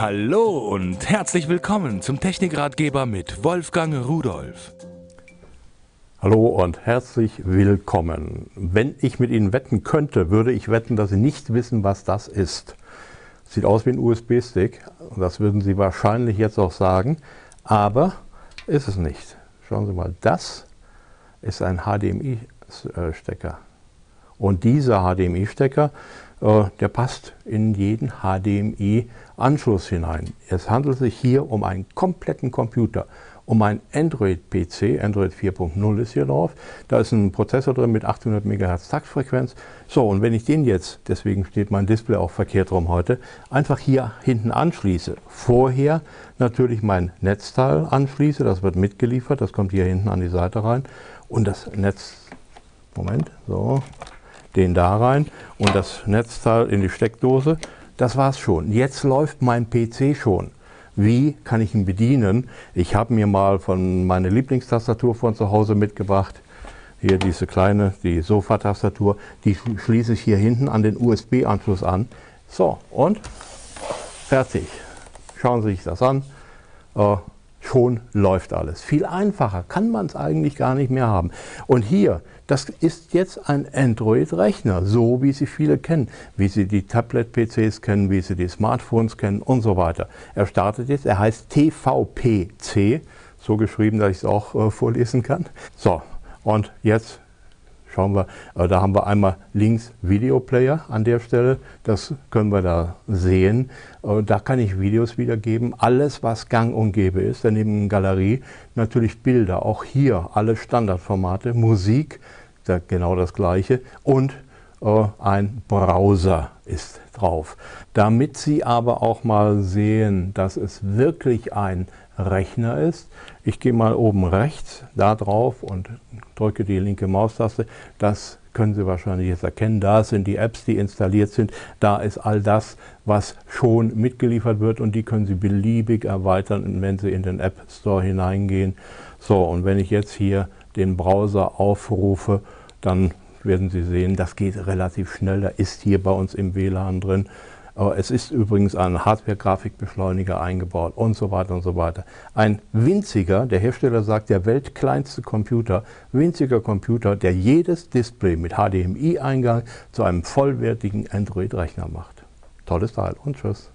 Hallo und herzlich willkommen zum Technikratgeber mit Wolfgang Rudolf. Hallo und herzlich willkommen. Wenn ich mit Ihnen wetten könnte, würde ich wetten, dass Sie nicht wissen, was das ist. Sieht aus wie ein USB-Stick, das würden Sie wahrscheinlich jetzt auch sagen, aber ist es nicht. Schauen Sie mal, das ist ein HDMI-Stecker. Und dieser HDMI-Stecker der passt in jeden HDMI-Anschluss hinein. Es handelt sich hier um einen kompletten Computer, um einen Android-PC, Android 4.0 ist hier drauf. Da ist ein Prozessor drin mit 800 MHz Taktfrequenz. So, und wenn ich den jetzt, deswegen steht mein Display auch verkehrt rum heute, einfach hier hinten anschließe, vorher natürlich mein Netzteil anschließe, das wird mitgeliefert, das kommt hier hinten an die Seite rein und das Netz, Moment, so, den da rein und das Netzteil in die Steckdose. Das war's schon. Jetzt läuft mein PC schon. Wie kann ich ihn bedienen? Ich habe mir mal von meiner Lieblingstastatur von zu Hause mitgebracht. Hier diese kleine, die Sofa-Tastatur. Die schließe ich hier hinten an den USB-Anschluss an. So, und fertig. Schauen Sie sich das an. Äh, schon läuft alles. Viel einfacher kann man es eigentlich gar nicht mehr haben. Und hier, das ist jetzt ein Android-Rechner, so wie sie viele kennen, wie sie die Tablet-PCs kennen, wie sie die Smartphones kennen und so weiter. Er startet jetzt, er heißt TVPC, so geschrieben, dass ich es auch äh, vorlesen kann. So, und jetzt schauen wir, da haben wir einmal links Videoplayer an der Stelle, das können wir da sehen. Da kann ich Videos wiedergeben, alles was gang und gäbe ist. Daneben Galerie, natürlich Bilder, auch hier alle Standardformate, Musik, da genau das gleiche und äh, ein Browser ist drauf. Damit Sie aber auch mal sehen, dass es wirklich ein Rechner ist. Ich gehe mal oben rechts da drauf und drücke die linke Maustaste. Das können Sie wahrscheinlich jetzt erkennen. Da sind die Apps, die installiert sind. Da ist all das, was schon mitgeliefert wird und die können Sie beliebig erweitern, wenn Sie in den App Store hineingehen. So, und wenn ich jetzt hier den Browser aufrufe, dann werden Sie sehen, das geht relativ schnell. Da ist hier bei uns im WLAN drin es ist übrigens ein Hardware-Grafikbeschleuniger eingebaut und so weiter und so weiter. Ein winziger, der Hersteller sagt, der weltkleinste Computer, winziger Computer, der jedes Display mit HDMI-Eingang zu einem vollwertigen Android-Rechner macht. Tolles Teil und tschüss.